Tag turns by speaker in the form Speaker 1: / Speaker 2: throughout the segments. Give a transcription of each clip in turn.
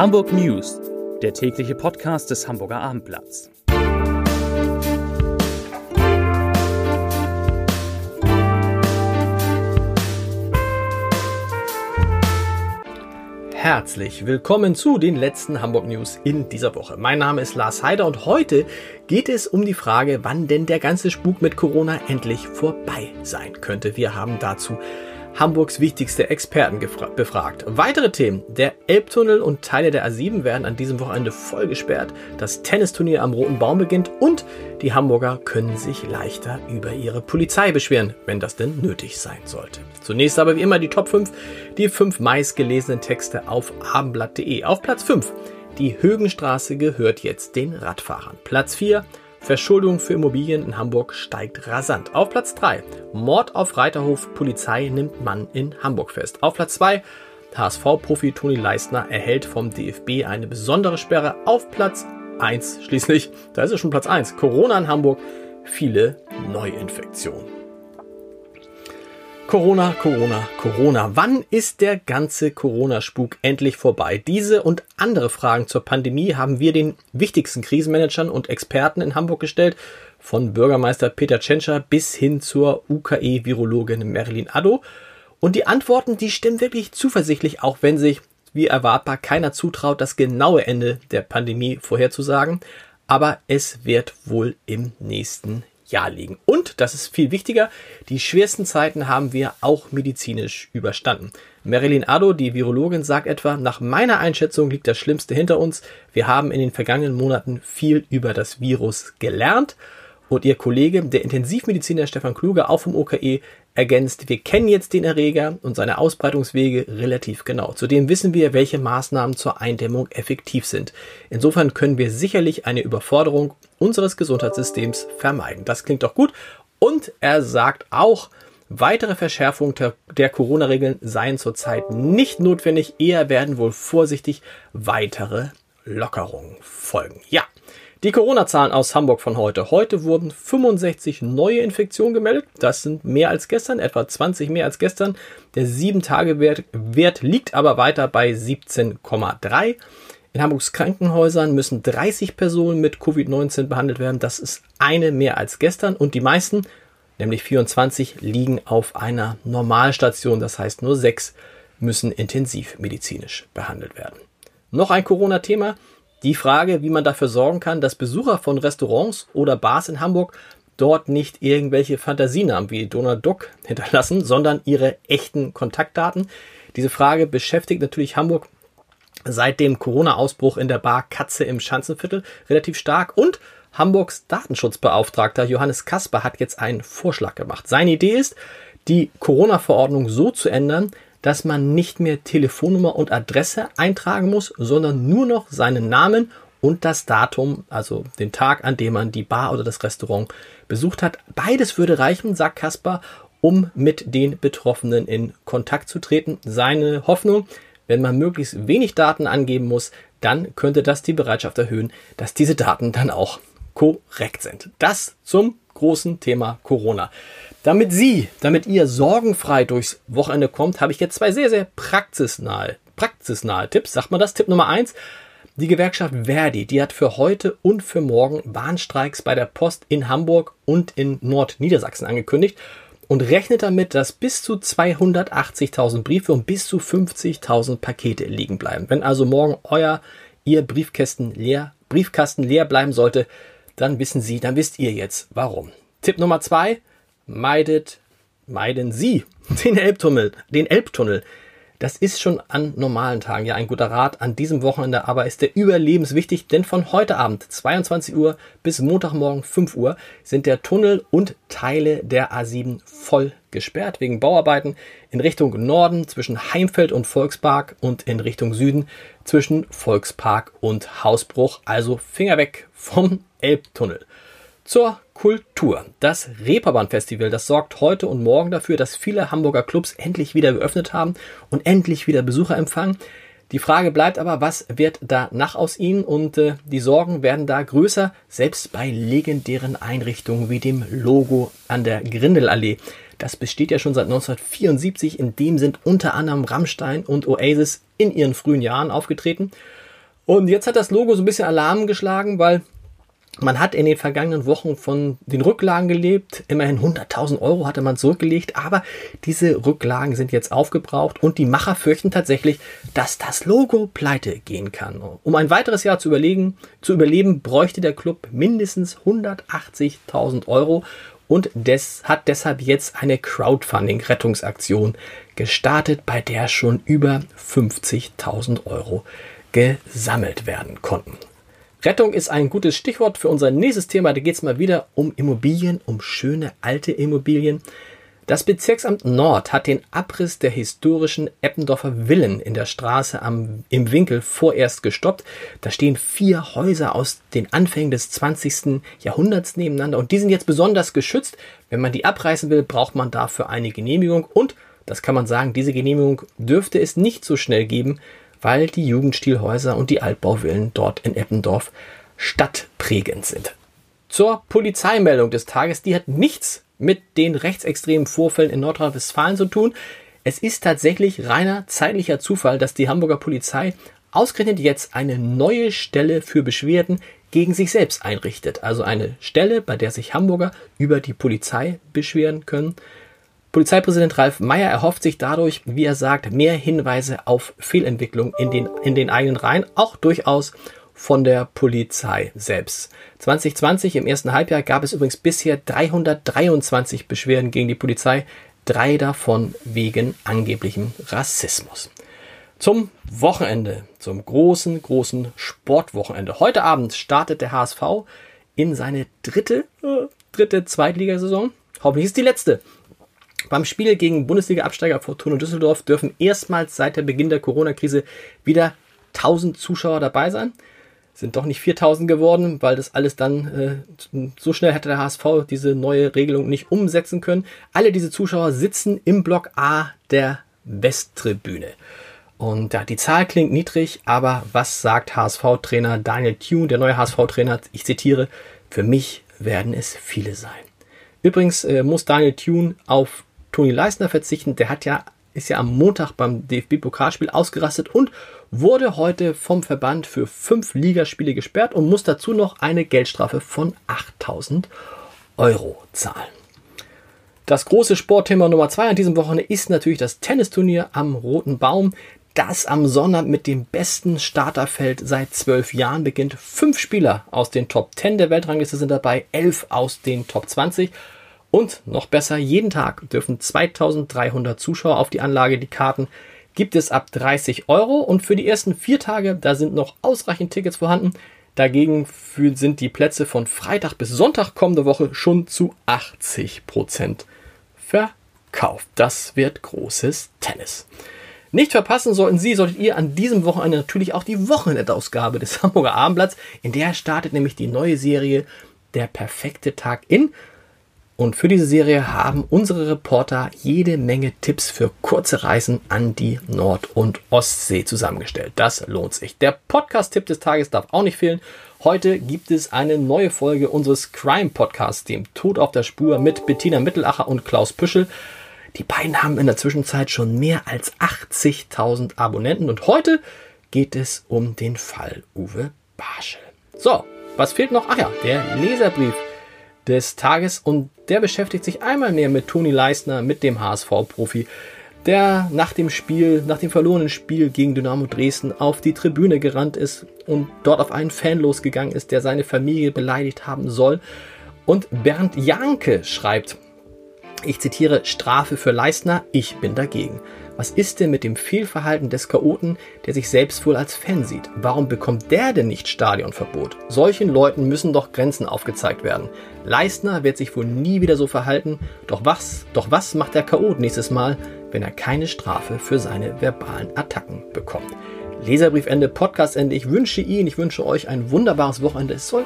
Speaker 1: Hamburg News, der tägliche Podcast des Hamburger Abendblatts.
Speaker 2: Herzlich willkommen zu den letzten Hamburg News in dieser Woche. Mein Name ist Lars Heider und heute geht es um die Frage, wann denn der ganze Spuk mit Corona endlich vorbei sein könnte. Wir haben dazu Hamburgs wichtigste Experten befragt. Weitere Themen. Der Elbtunnel und Teile der A7 werden an diesem Wochenende voll gesperrt. Das Tennisturnier am Roten Baum beginnt und die Hamburger können sich leichter über ihre Polizei beschweren, wenn das denn nötig sein sollte. Zunächst aber wie immer die Top 5, die fünf meistgelesenen Texte auf abendblatt.de. Auf Platz 5. Die Högenstraße gehört jetzt den Radfahrern. Platz 4. Verschuldung für Immobilien in Hamburg steigt rasant. Auf Platz 3. Mord auf Reiterhof. Polizei nimmt Mann in Hamburg fest. Auf Platz 2. HSV-Profi Toni Leistner erhält vom DFB eine besondere Sperre. Auf Platz 1 schließlich, da ist es schon Platz 1. Corona in Hamburg. Viele Neuinfektionen. Corona, Corona, Corona. Wann ist der ganze Corona-Spuk endlich vorbei? Diese und andere Fragen zur Pandemie haben wir den wichtigsten Krisenmanagern und Experten in Hamburg gestellt, von Bürgermeister Peter Tschentscher bis hin zur UKE-Virologin Marilyn Addo. Und die Antworten, die stimmen wirklich zuversichtlich, auch wenn sich, wie erwartbar, keiner zutraut, das genaue Ende der Pandemie vorherzusagen. Aber es wird wohl im nächsten Jahr liegen. Und, das ist viel wichtiger, die schwersten Zeiten haben wir auch medizinisch überstanden. Marilyn Addo, die Virologin, sagt etwa, nach meiner Einschätzung liegt das Schlimmste hinter uns. Wir haben in den vergangenen Monaten viel über das Virus gelernt. Und ihr Kollege, der Intensivmediziner Stefan Kluge, auch vom OKE, ergänzt, wir kennen jetzt den Erreger und seine Ausbreitungswege relativ genau. Zudem wissen wir, welche Maßnahmen zur Eindämmung effektiv sind. Insofern können wir sicherlich eine Überforderung unseres Gesundheitssystems vermeiden. Das klingt doch gut. Und er sagt auch, weitere Verschärfungen der, der Corona-Regeln seien zurzeit nicht notwendig. Eher werden wohl vorsichtig weitere Lockerungen folgen. Ja, die Corona-Zahlen aus Hamburg von heute. Heute wurden 65 neue Infektionen gemeldet. Das sind mehr als gestern, etwa 20 mehr als gestern. Der 7-Tage-Wert Wert liegt aber weiter bei 17,3. In Hamburgs Krankenhäusern müssen 30 Personen mit Covid-19 behandelt werden. Das ist eine mehr als gestern. Und die meisten, nämlich 24, liegen auf einer Normalstation. Das heißt, nur sechs müssen intensivmedizinisch behandelt werden. Noch ein Corona-Thema. Die Frage, wie man dafür sorgen kann, dass Besucher von Restaurants oder Bars in Hamburg dort nicht irgendwelche Fantasienamen wie Donald Duck hinterlassen, sondern ihre echten Kontaktdaten. Diese Frage beschäftigt natürlich Hamburg seit dem Corona-Ausbruch in der Bar Katze im Schanzenviertel relativ stark und Hamburgs Datenschutzbeauftragter Johannes Kasper hat jetzt einen Vorschlag gemacht. Seine Idee ist, die Corona-Verordnung so zu ändern, dass man nicht mehr Telefonnummer und Adresse eintragen muss, sondern nur noch seinen Namen und das Datum, also den Tag, an dem man die Bar oder das Restaurant besucht hat. Beides würde reichen, sagt Kaspar, um mit den Betroffenen in Kontakt zu treten. Seine Hoffnung, wenn man möglichst wenig Daten angeben muss, dann könnte das die Bereitschaft erhöhen, dass diese Daten dann auch korrekt sind. Das zum großen Thema Corona. Damit Sie, damit ihr sorgenfrei durchs Wochenende kommt, habe ich jetzt zwei sehr, sehr praxisnahe, praxisnahe Tipps. Sagt man das? Tipp Nummer eins. Die Gewerkschaft Verdi, die hat für heute und für morgen Bahnstreiks bei der Post in Hamburg und in Nordniedersachsen angekündigt und rechnet damit, dass bis zu 280.000 Briefe und bis zu 50.000 Pakete liegen bleiben. Wenn also morgen euer, ihr Briefkästen leer, Briefkasten leer bleiben sollte, dann wissen Sie, dann wisst ihr jetzt warum. Tipp Nummer zwei, meidet, meiden Sie den Elbtunnel, den Elbtunnel. Das ist schon an normalen Tagen ja ein guter Rat. An diesem Wochenende aber ist der überlebenswichtig, denn von heute Abend 22 Uhr bis Montagmorgen 5 Uhr sind der Tunnel und Teile der A7 voll gesperrt wegen Bauarbeiten in Richtung Norden zwischen Heimfeld und Volkspark und in Richtung Süden zwischen Volkspark und Hausbruch. Also Finger weg vom Elbtunnel. Zur Kultur. Das Reeperbahn-Festival, das sorgt heute und morgen dafür, dass viele Hamburger Clubs endlich wieder geöffnet haben und endlich wieder Besucher empfangen. Die Frage bleibt aber, was wird danach aus ihnen? Und äh, die Sorgen werden da größer, selbst bei legendären Einrichtungen wie dem Logo an der Grindelallee. Das besteht ja schon seit 1974. In dem sind unter anderem Rammstein und Oasis in ihren frühen Jahren aufgetreten. Und jetzt hat das Logo so ein bisschen Alarm geschlagen, weil man hat in den vergangenen Wochen von den Rücklagen gelebt. Immerhin 100.000 Euro hatte man zurückgelegt, aber diese Rücklagen sind jetzt aufgebraucht und die Macher fürchten tatsächlich, dass das Logo pleite gehen kann. Um ein weiteres Jahr zu überlegen, zu überleben, bräuchte der Club mindestens 180.000 Euro und des, hat deshalb jetzt eine Crowdfunding-Rettungsaktion gestartet, bei der schon über 50.000 Euro gesammelt werden konnten. Rettung ist ein gutes Stichwort für unser nächstes Thema. Da geht es mal wieder um Immobilien, um schöne alte Immobilien. Das Bezirksamt Nord hat den Abriss der historischen Eppendorfer Villen in der Straße am, im Winkel vorerst gestoppt. Da stehen vier Häuser aus den Anfängen des 20. Jahrhunderts nebeneinander und die sind jetzt besonders geschützt. Wenn man die abreißen will, braucht man dafür eine Genehmigung und, das kann man sagen, diese Genehmigung dürfte es nicht so schnell geben, weil die Jugendstilhäuser und die Altbauvillen dort in Eppendorf stadtprägend sind. Zur Polizeimeldung des Tages, die hat nichts mit den rechtsextremen Vorfällen in Nordrhein-Westfalen zu tun. Es ist tatsächlich reiner zeitlicher Zufall, dass die Hamburger Polizei ausgerechnet jetzt eine neue Stelle für Beschwerden gegen sich selbst einrichtet. Also eine Stelle, bei der sich Hamburger über die Polizei beschweren können. Polizeipräsident Ralf Meyer erhofft sich dadurch, wie er sagt, mehr Hinweise auf Fehlentwicklung in den, in den eigenen Reihen, auch durchaus von der Polizei selbst. 2020 im ersten Halbjahr gab es übrigens bisher 323 Beschwerden gegen die Polizei, drei davon wegen angeblichem Rassismus. Zum Wochenende, zum großen, großen Sportwochenende. Heute Abend startet der HSV in seine dritte, äh, dritte Zweitligasaison. Hoffentlich ist die letzte. Beim Spiel gegen Bundesliga-Absteiger Fortuna Düsseldorf dürfen erstmals seit der Beginn der Corona-Krise wieder 1000 Zuschauer dabei sein. Sind doch nicht 4000 geworden, weil das alles dann äh, so schnell hätte der HSV diese neue Regelung nicht umsetzen können. Alle diese Zuschauer sitzen im Block A der Westtribüne. Und ja, die Zahl klingt niedrig, aber was sagt HSV-Trainer Daniel Thune, der neue HSV-Trainer? Ich zitiere, für mich werden es viele sein. Übrigens äh, muss Daniel Thune auf Toni Leisner verzichten. Der hat ja, ist ja am Montag beim DFB-Pokalspiel ausgerastet und wurde heute vom Verband für fünf Ligaspiele gesperrt und muss dazu noch eine Geldstrafe von 8000 Euro zahlen. Das große Sportthema Nummer zwei an diesem Wochenende ist natürlich das Tennisturnier am Roten Baum, das am Sonnabend mit dem besten Starterfeld seit zwölf Jahren beginnt. Fünf Spieler aus den Top 10 der Weltrangliste sind dabei, elf aus den Top 20. Und noch besser, jeden Tag dürfen 2300 Zuschauer auf die Anlage. Die Karten gibt es ab 30 Euro und für die ersten vier Tage, da sind noch ausreichend Tickets vorhanden. Dagegen sind die Plätze von Freitag bis Sonntag kommende Woche schon zu 80 Prozent verkauft. Das wird großes Tennis. Nicht verpassen sollten Sie, solltet ihr an diesem Wochenende natürlich auch die Wochenendausgabe des Hamburger Abendblatts. In der startet nämlich die neue Serie Der perfekte Tag in. Und für diese Serie haben unsere Reporter jede Menge Tipps für kurze Reisen an die Nord- und Ostsee zusammengestellt. Das lohnt sich. Der Podcast-Tipp des Tages darf auch nicht fehlen. Heute gibt es eine neue Folge unseres Crime-Podcasts, dem Tod auf der Spur mit Bettina Mittelacher und Klaus Püschel. Die beiden haben in der Zwischenzeit schon mehr als 80.000 Abonnenten und heute geht es um den Fall Uwe Barschel. So, was fehlt noch? Ach ja, der Leserbrief des Tages und der beschäftigt sich einmal mehr mit Toni Leisner, mit dem HSV-Profi, der nach dem Spiel, nach dem verlorenen Spiel gegen Dynamo Dresden auf die Tribüne gerannt ist und dort auf einen Fan losgegangen ist, der seine Familie beleidigt haben soll. Und Bernd Janke schreibt, ich zitiere Strafe für Leistner, ich bin dagegen. Was ist denn mit dem Fehlverhalten des Chaoten, der sich selbst wohl als Fan sieht? Warum bekommt der denn nicht Stadionverbot? Solchen Leuten müssen doch Grenzen aufgezeigt werden. Leistner wird sich wohl nie wieder so verhalten. Doch was, doch was macht der Chaot nächstes Mal, wenn er keine Strafe für seine verbalen Attacken bekommt? Leserbriefende, Podcastende. Ich wünsche Ihnen, ich wünsche euch ein wunderbares Wochenende. Es soll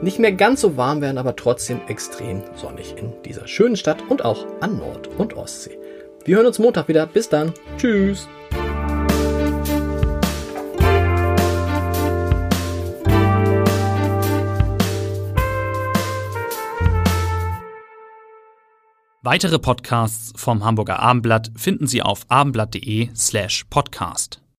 Speaker 2: nicht mehr ganz so warm werden, aber trotzdem extrem sonnig in dieser schönen Stadt und auch an Nord- und Ostsee. Wir hören uns Montag wieder. Bis dann. Tschüss.
Speaker 1: Weitere Podcasts vom Hamburger Abendblatt finden Sie auf abendblatt.de slash podcast.